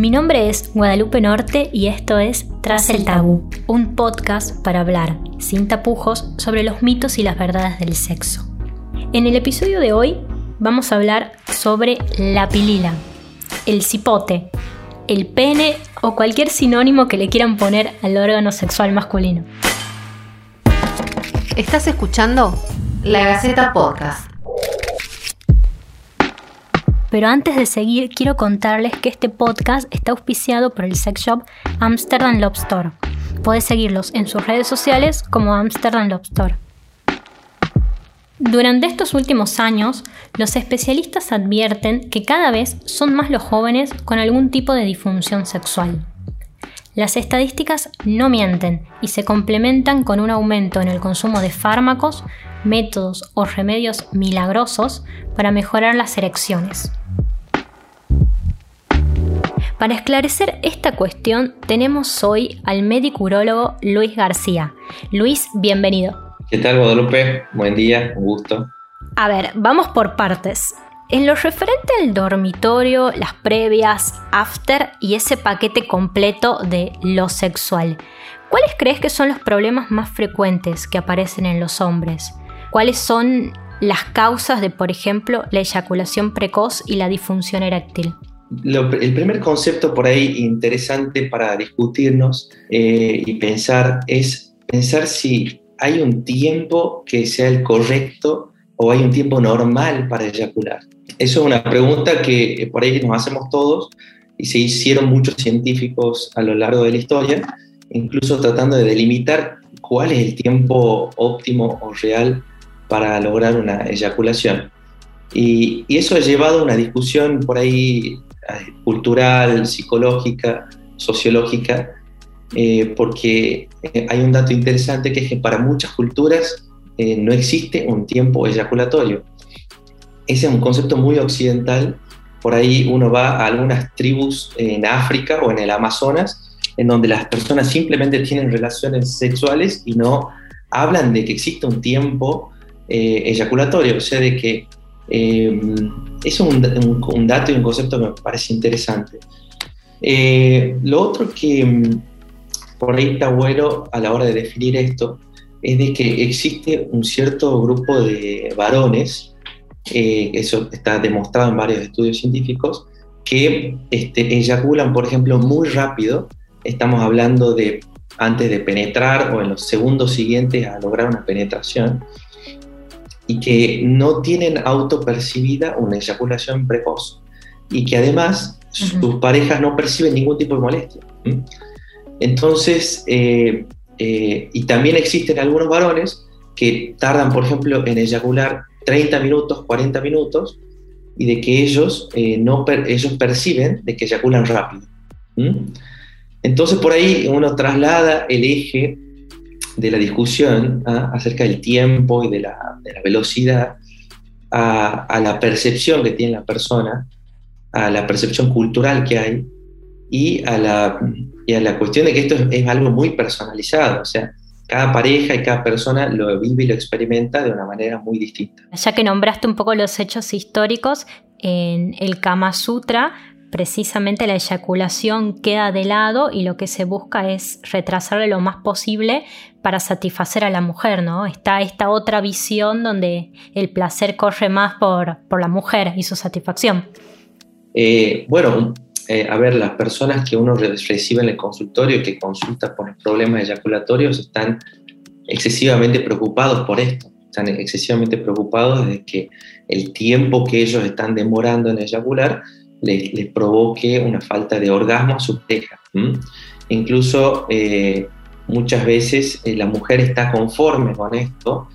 Mi nombre es Guadalupe Norte y esto es Tras el Tabú, un podcast para hablar, sin tapujos, sobre los mitos y las verdades del sexo. En el episodio de hoy vamos a hablar sobre la pilila, el cipote, el pene o cualquier sinónimo que le quieran poner al órgano sexual masculino. Estás escuchando La Gaceta Podcast. Pero antes de seguir, quiero contarles que este podcast está auspiciado por el sex shop Amsterdam Love Store. Seguirlos en sus redes sociales como Amsterdam Love Store. Durante estos últimos años, los especialistas advierten que cada vez son más los jóvenes con algún tipo de disfunción sexual. Las estadísticas no mienten y se complementan con un aumento en el consumo de fármacos, métodos o remedios milagrosos para mejorar las erecciones. Para esclarecer esta cuestión tenemos hoy al médico urólogo Luis García. Luis, bienvenido. ¿Qué tal Guadalupe? Buen día, un gusto. A ver, vamos por partes. En lo referente al dormitorio, las previas, after y ese paquete completo de lo sexual, ¿cuáles crees que son los problemas más frecuentes que aparecen en los hombres? ¿Cuáles son las causas de, por ejemplo, la eyaculación precoz y la disfunción eréctil? El primer concepto por ahí interesante para discutirnos eh, y pensar es pensar si hay un tiempo que sea el correcto o hay un tiempo normal para eyacular. Eso es una pregunta que eh, por ahí nos hacemos todos y se hicieron muchos científicos a lo largo de la historia, incluso tratando de delimitar cuál es el tiempo óptimo o real para lograr una eyaculación. Y, y eso ha llevado a una discusión por ahí cultural, psicológica, sociológica, eh, porque eh, hay un dato interesante que es que para muchas culturas eh, no existe un tiempo eyaculatorio. Ese es un concepto muy occidental. Por ahí uno va a algunas tribus en África o en el Amazonas, en donde las personas simplemente tienen relaciones sexuales y no hablan de que existe un tiempo eyaculatorio, o sea, de que eh, es un, dato y un concepto que me parece interesante. Eh, lo otro que mm, por ahí está bueno a la hora de definir esto es de que existe un cierto grupo de varones, eh, eso está demostrado en varios estudios científicos, que este, eyaculan, por ejemplo, muy rápido. Estamos hablando de antes de penetrar o en los segundos siguientes a lograr una penetración y que no tienen autopercibida una eyaculación precoz y que además sus parejas no perciben ningún tipo de molestia. Entonces, eh, eh, y también existen algunos varones que tardan, por ejemplo, en eyacular 30 minutos, 40 minutos, y de que ellos, eh, no ellos perciben de que eyaculan rápido. Entonces, por ahí uno traslada el eje de la discusión ¿ah? acerca del tiempo y de la, velocidad a, la percepción que tiene la persona, a la percepción cultural que hay y a la, a la cuestión de que esto es, algo muy personalizado, o sea, cada pareja y cada persona lo vive y lo experimenta de una manera muy distinta. Ya que nombraste un poco los hechos históricos, en el Kama Sutra precisamente la eyaculación queda de lado y lo que se busca es retrasarle lo más posible para satisfacer a la mujer, ¿no? Está esta otra visión donde el placer corre más por, por la mujer y su satisfacción. Eh, bueno, eh, a ver, las personas que uno recibe en el consultorio que consulta por problemas eyaculatorios están excesivamente preocupados por esto, están excesivamente preocupados de que el tiempo que ellos están demorando en eyacular les, provoque una falta de orgasmo a su pareja. Incluso eh, muchas veces eh, la mujer está conforme con esto,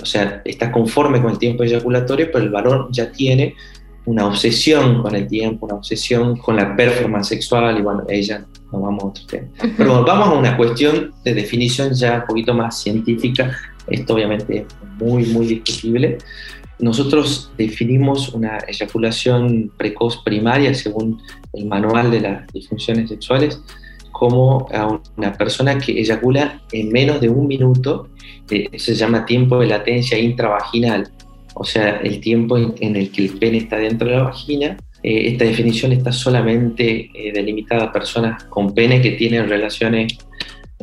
o sea, está conforme con el tiempo eyaculatorio, pero el varón ya tiene una obsesión con el tiempo, una obsesión con la performance sexual, y bueno, ella, no vamos a otro tema. Pero vamos a una cuestión de definición ya un poquito más científica, esto obviamente es muy, muy discutible, nosotros definimos una eyaculación precoz primaria, según el manual de las disfunciones sexuales, como a una persona que eyacula en menos de un minuto, eh, se llama tiempo de latencia intravaginal, o sea, el tiempo en, el que el pene está dentro de la vagina eh, esta definición está solamente eh, delimitada a personas con pene que tienen relaciones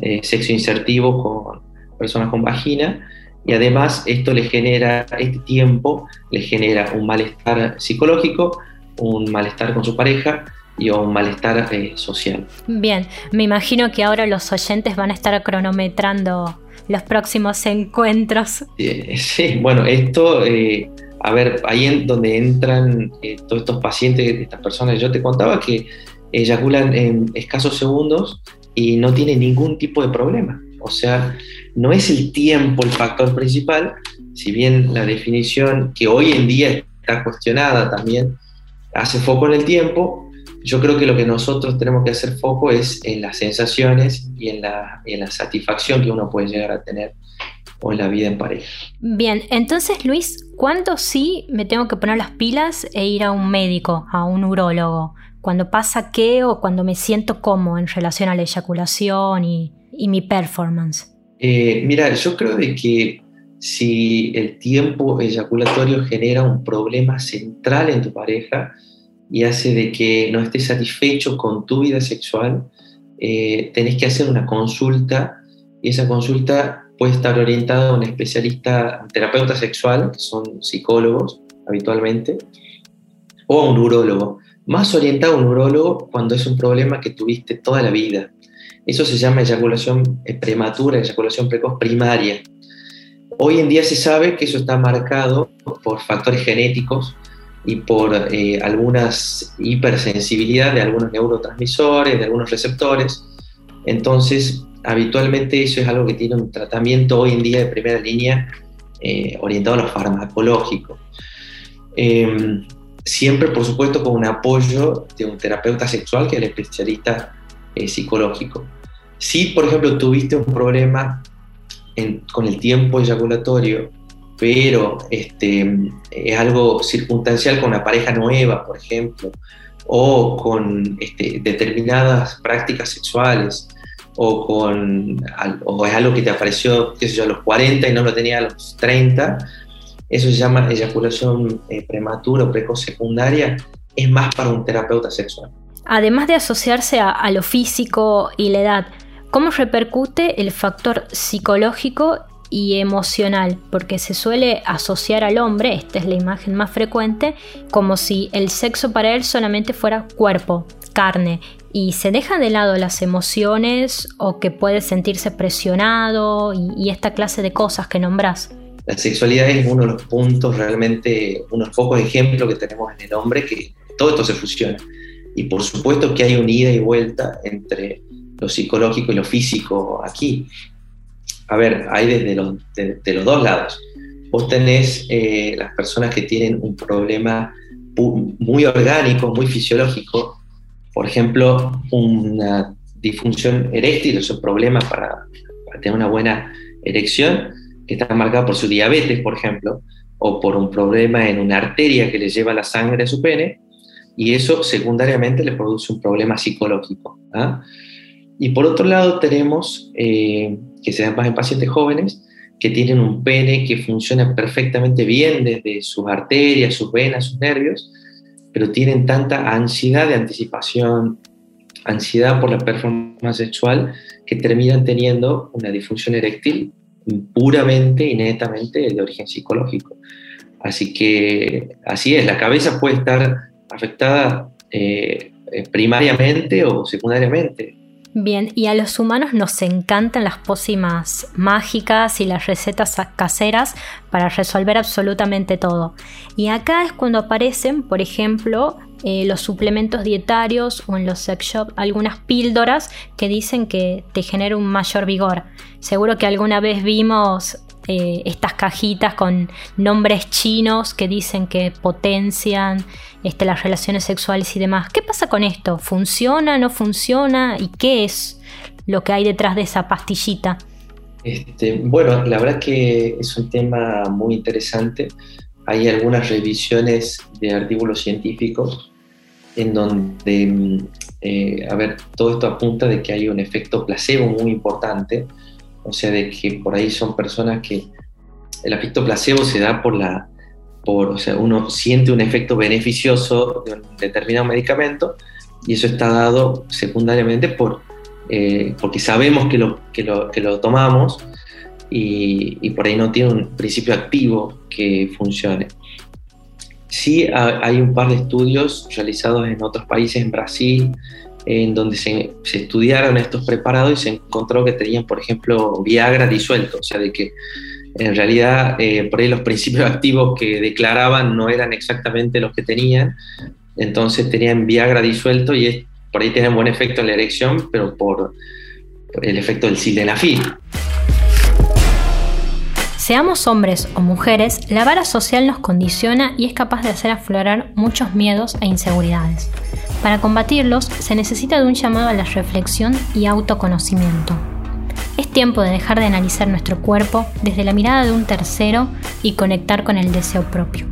eh, sexo insertivo con personas con vagina y además esto le genera, este tiempo le genera un malestar psicológico, un malestar con su pareja y un malestar social. Bien, me imagino que ahora los oyentes van a estar cronometrando los próximos encuentros. sí, bueno, esto a ver, ahí en donde entran eh, todos estos pacientes, estas personas, yo te contaba que eyaculan en escasos segundos y no tienen ningún tipo de problema. O sea, no es el tiempo el factor principal, si bien la definición que hoy en día está cuestionada también hace foco en el tiempo, yo creo que lo que nosotros tenemos que hacer foco es en las sensaciones y en la, en la satisfacción que uno puede llegar a tener o en la vida en pareja. Bien, entonces Luis, ¿cuándo sí me tengo que poner las pilas e ir a un médico, a un urólogo? ¿Cuándo pasa qué o cuando me siento como en relación a la eyaculación y, mi performance? Eh, mira, yo creo de que si el tiempo eyaculatorio genera un problema central en tu pareja y hace de que no estés satisfecho con tu vida sexual, eh, tenés que hacer una consulta y esa consulta puede estar orientado a un especialista, un terapeuta sexual, que son psicólogos habitualmente, o a un urólogo. Más orientado a un urólogo cuando es un problema que tuviste toda la vida. Eso se llama eyaculación eh, prematura, eyaculación precoz primaria. Hoy en día se sabe que eso está marcado por factores genéticos y por eh, algunas hipersensibilidad de algunos neurotransmisores, de algunos receptores. Entonces, habitualmente eso es algo que tiene un tratamiento hoy en día de primera línea eh, orientado a lo farmacológico. Em, siempre, por supuesto, con un apoyo de un terapeuta sexual que es el especialista eh, psicológico. Si, por ejemplo, tuviste un problema con el tiempo eyaculatorio, pero este, es algo circunstancial con una pareja nueva, por ejemplo, o con este, determinadas prácticas sexuales, o, con, o es algo que te apareció, qué sé yo, a los 40 y no lo tenía a los 30, eso se llama eyaculación eh, prematura o precoz secundaria, es más para un terapeuta sexual. Además de asociarse a, lo físico y la edad, ¿cómo repercute el factor psicológico y emocional, porque se suele asociar al hombre, esta es la imagen más frecuente, como si el sexo para él solamente fuera cuerpo, carne, y se dejan de lado las emociones o que puede sentirse presionado y, esta clase de cosas que nombras. La sexualidad es uno de los puntos realmente, unos pocos ejemplos que tenemos en el hombre que todo esto se fusiona. Y por supuesto que hay un ida y vuelta entre lo psicológico y lo físico aquí. A ver, hay desde los, de, los dos lados. Vos tenés eh, las personas que tienen un problema muy orgánico, muy fisiológico, por ejemplo, una disfunción eréctil es un problema para, tener una buena erección, que está marcada por su diabetes, por ejemplo, o por un problema en una arteria que le lleva la sangre a su pene, y eso secundariamente le produce un problema psicológico. ¿ah? Y por otro lado tenemos, eh, que se dan más en pacientes jóvenes, que tienen un pene que funciona perfectamente bien desde sus arterias, sus venas, sus nervios, pero tienen tanta ansiedad de anticipación, ansiedad por la performance sexual, que terminan teniendo una disfunción eréctil puramente y netamente de origen psicológico. Así que así es, la cabeza puede estar afectada eh, eh, primariamente o secundariamente. Bien, y a los humanos nos encantan las pócimas mágicas y las recetas caseras para resolver absolutamente todo. Y acá es cuando aparecen, por ejemplo, eh, los suplementos dietarios o en los sex shops algunas píldoras que dicen que te genera un mayor vigor. Seguro que alguna vez vimos eh, estas cajitas con nombres chinos que dicen que potencian este, las relaciones sexuales y demás. ¿Qué pasa con esto? ¿Funciona? ¿No funciona? ¿Y qué es lo que hay detrás de esa pastillita? Este, bueno, la verdad que es un tema muy interesante. Hay algunas revisiones de artículos científicos en donde, mm, eh, a ver, todo esto apunta de que hay un efecto placebo muy importante o sea, de que por ahí son personas que el efecto placebo se da por la, por, o sea, uno siente un efecto beneficioso de un determinado medicamento y eso está dado secundariamente por, eh, porque sabemos que lo, que lo, que lo tomamos y, y, por ahí no tiene un principio activo que funcione. Sí hay un par de estudios realizados en otros países, en Brasil, en donde se, estudiaron estos preparados y se encontró que tenían, por ejemplo, Viagra disuelto, o sea, de que en realidad eh, por ahí los principios activos que declaraban no eran exactamente los que tenían, entonces tenían Viagra disuelto y por ahí tienen buen efecto en la erección, pero por, por el efecto del sildenafil. Seamos hombres o mujeres, la vara social nos condiciona y es capaz de hacer aflorar muchos miedos e inseguridades. Para combatirlos se necesita de un llamado a la reflexión y autoconocimiento. Es tiempo de dejar de analizar nuestro cuerpo desde la mirada de un tercero y conectar con el deseo propio.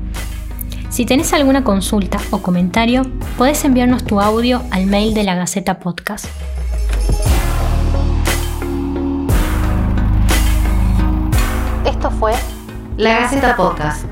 Si tenés alguna consulta o comentario, podés enviarnos tu audio al mail de la Gaceta Podcast. Esto fue La Gaceta Podcast.